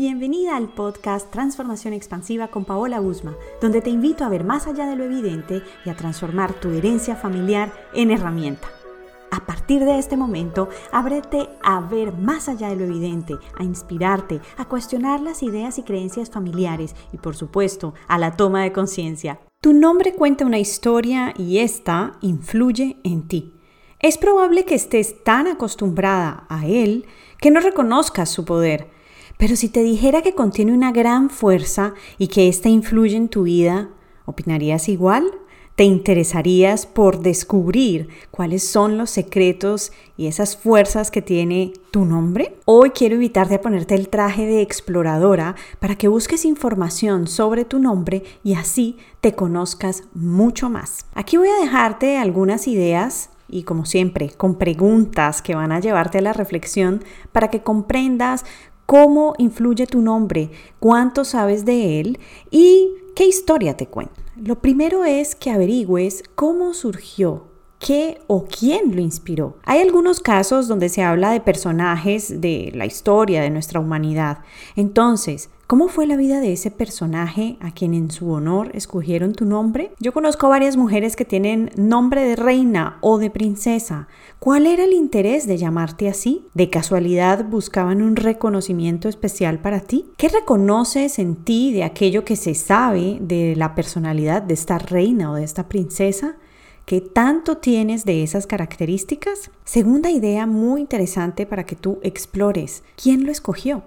Bienvenida al podcast Transformación Expansiva con Paola Usma, donde te invito a ver más allá de lo evidente y a transformar tu herencia familiar en herramienta. A partir de este momento, ábrete a ver más allá de lo evidente, a inspirarte, a cuestionar las ideas y creencias familiares y, por supuesto, a la toma de conciencia. Tu nombre cuenta una historia y esta influye en ti. Es probable que estés tan acostumbrada a él que no reconozcas su poder pero si te dijera que contiene una gran fuerza y que ésta influye en tu vida, ¿opinarías igual? ¿Te interesarías por descubrir cuáles son los secretos y esas fuerzas que tiene tu nombre? Hoy quiero invitarte a ponerte el traje de exploradora para que busques información sobre tu nombre y así te conozcas mucho más. Aquí voy a dejarte algunas ideas y como siempre, con preguntas que van a llevarte a la reflexión para que comprendas cómo influye tu nombre, cuánto sabes de él y qué historia te cuenta. Lo primero es que averigües cómo surgió qué o quién lo inspiró. Hay algunos casos donde se habla de personajes de la historia de nuestra humanidad. Entonces, ¿Cómo fue la vida de ese personaje a quien en su honor escogieron tu nombre? Yo conozco varias mujeres que tienen nombre de reina o de princesa. ¿Cuál era el interés de llamarte así? ¿De casualidad buscaban un reconocimiento especial para ti? ¿Qué reconoces en ti de aquello que se sabe de la personalidad de esta reina o de esta princesa? ¿Qué tanto tienes de esas características? Segunda idea muy interesante para que tú explores. ¿Quién lo escogió?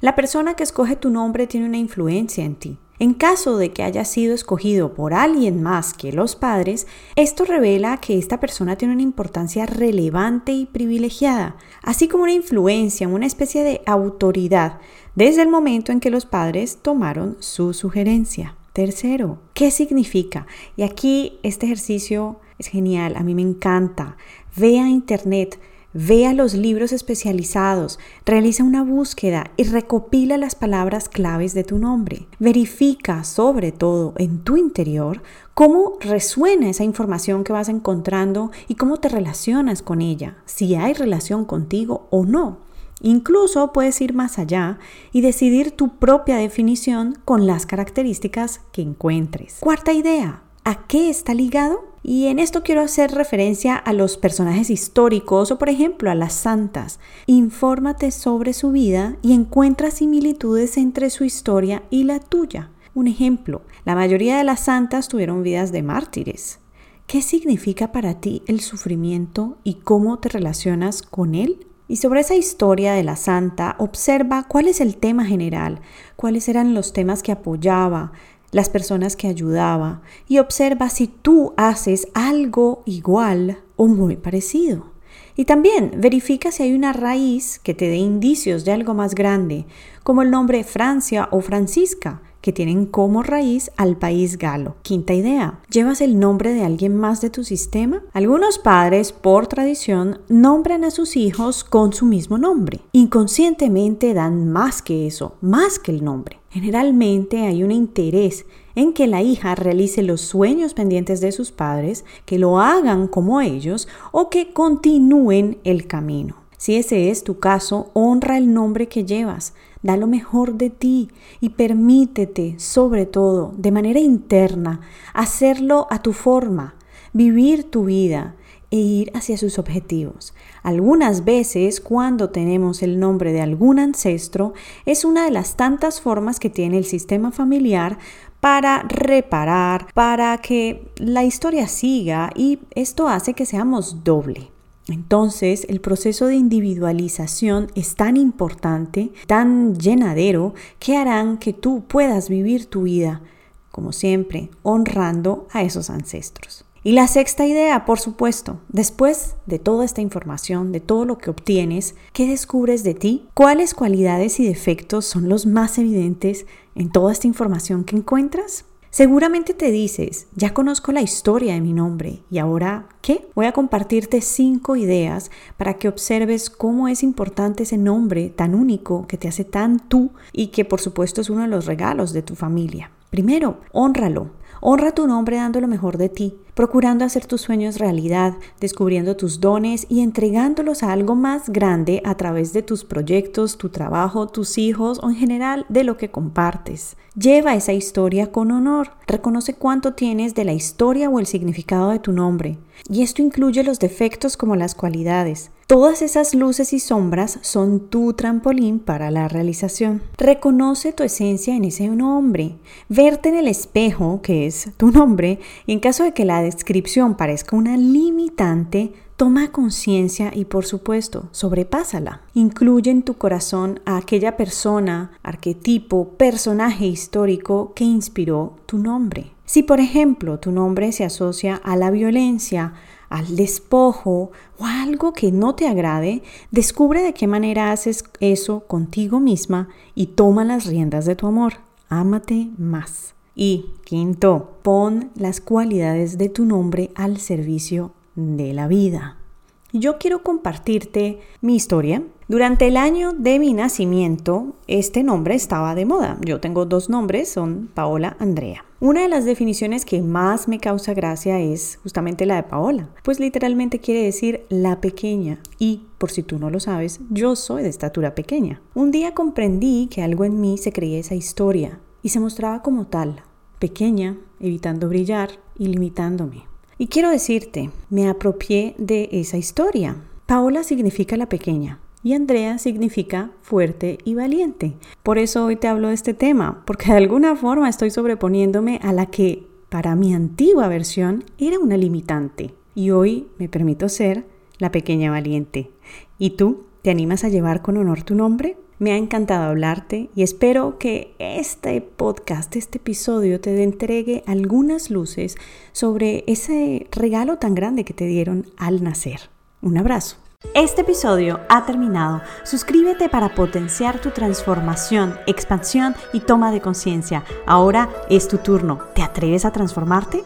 La persona que escoge tu nombre tiene una influencia en ti. En caso de que haya sido escogido por alguien más que los padres, esto revela que esta persona tiene una importancia relevante y privilegiada, así como una influencia, una especie de autoridad, desde el momento en que los padres tomaron su sugerencia. Tercero, ¿qué significa? Y aquí este ejercicio es genial, a mí me encanta. Ve a internet, Vea los libros especializados, realiza una búsqueda y recopila las palabras claves de tu nombre. Verifica sobre todo en tu interior cómo resuena esa información que vas encontrando y cómo te relacionas con ella, si hay relación contigo o no. Incluso puedes ir más allá y decidir tu propia definición con las características que encuentres. Cuarta idea, ¿a qué está ligado? Y en esto quiero hacer referencia a los personajes históricos o por ejemplo a las santas. Infórmate sobre su vida y encuentra similitudes entre su historia y la tuya. Un ejemplo, la mayoría de las santas tuvieron vidas de mártires. ¿Qué significa para ti el sufrimiento y cómo te relacionas con él? Y sobre esa historia de la santa, observa cuál es el tema general, cuáles eran los temas que apoyaba, las personas que ayudaba y observa si tú haces algo igual o muy parecido. Y también verifica si hay una raíz que te dé indicios de algo más grande, como el nombre Francia o Francisca, que tienen como raíz al país galo. Quinta idea, ¿llevas el nombre de alguien más de tu sistema? Algunos padres, por tradición, nombran a sus hijos con su mismo nombre. Inconscientemente dan más que eso, más que el nombre. Generalmente hay un interés en que la hija realice los sueños pendientes de sus padres, que lo hagan como ellos o que continúen el camino. Si ese es tu caso, honra el nombre que llevas, da lo mejor de ti y permítete, sobre todo, de manera interna, hacerlo a tu forma, vivir tu vida e ir hacia sus objetivos. Algunas veces, cuando tenemos el nombre de algún ancestro, es una de las tantas formas que tiene el sistema familiar para reparar, para que la historia siga y esto hace que seamos doble. Entonces, el proceso de individualización es tan importante, tan llenadero, que harán que tú puedas vivir tu vida, como siempre, honrando a esos ancestros. Y la sexta idea, por supuesto, después de toda esta información, de todo lo que obtienes, ¿qué descubres de ti? ¿Cuáles cualidades y defectos son los más evidentes en toda esta información que encuentras? Seguramente te dices, ya conozco la historia de mi nombre y ahora, ¿qué? Voy a compartirte cinco ideas para que observes cómo es importante ese nombre tan único que te hace tan tú y que por supuesto es uno de los regalos de tu familia. Primero, honralo. Honra tu nombre dando lo mejor de ti. Procurando hacer tus sueños realidad, descubriendo tus dones y entregándolos a algo más grande a través de tus proyectos, tu trabajo, tus hijos o en general de lo que compartes. Lleva esa historia con honor. Reconoce cuánto tienes de la historia o el significado de tu nombre. Y esto incluye los defectos como las cualidades. Todas esas luces y sombras son tu trampolín para la realización. Reconoce tu esencia en ese nombre. Verte en el espejo, que es tu nombre, y en caso de que descripción parezca una limitante, toma conciencia y por supuesto, sobrepásala. Incluye en tu corazón a aquella persona, arquetipo, personaje histórico que inspiró tu nombre. Si por ejemplo tu nombre se asocia a la violencia, al despojo o a algo que no te agrade, descubre de qué manera haces eso contigo misma y toma las riendas de tu amor. Ámate más. Y quinto, pon las cualidades de tu nombre al servicio de la vida. Yo quiero compartirte mi historia. Durante el año de mi nacimiento, este nombre estaba de moda. Yo tengo dos nombres, son Paola Andrea. Una de las definiciones que más me causa gracia es justamente la de Paola, pues literalmente quiere decir la pequeña y, por si tú no lo sabes, yo soy de estatura pequeña. Un día comprendí que algo en mí se creía esa historia y se mostraba como tal, pequeña, evitando brillar y limitándome. Y quiero decirte, me apropié de esa historia. Paola significa la pequeña y Andrea significa fuerte y valiente. Por eso hoy te hablo de este tema, porque de alguna forma estoy sobreponiéndome a la que para mi antigua versión era una limitante. Y hoy me permito ser la pequeña valiente. ¿Y tú? ¿Te animas a llevar con honor tu nombre? Me ha encantado hablarte y espero que este podcast, este episodio, te entregue algunas luces sobre ese regalo tan grande que te dieron al nacer. Un abrazo. Este episodio ha terminado. Suscríbete para potenciar tu transformación, expansión y toma de conciencia. Ahora es tu turno. ¿Te atreves a transformarte?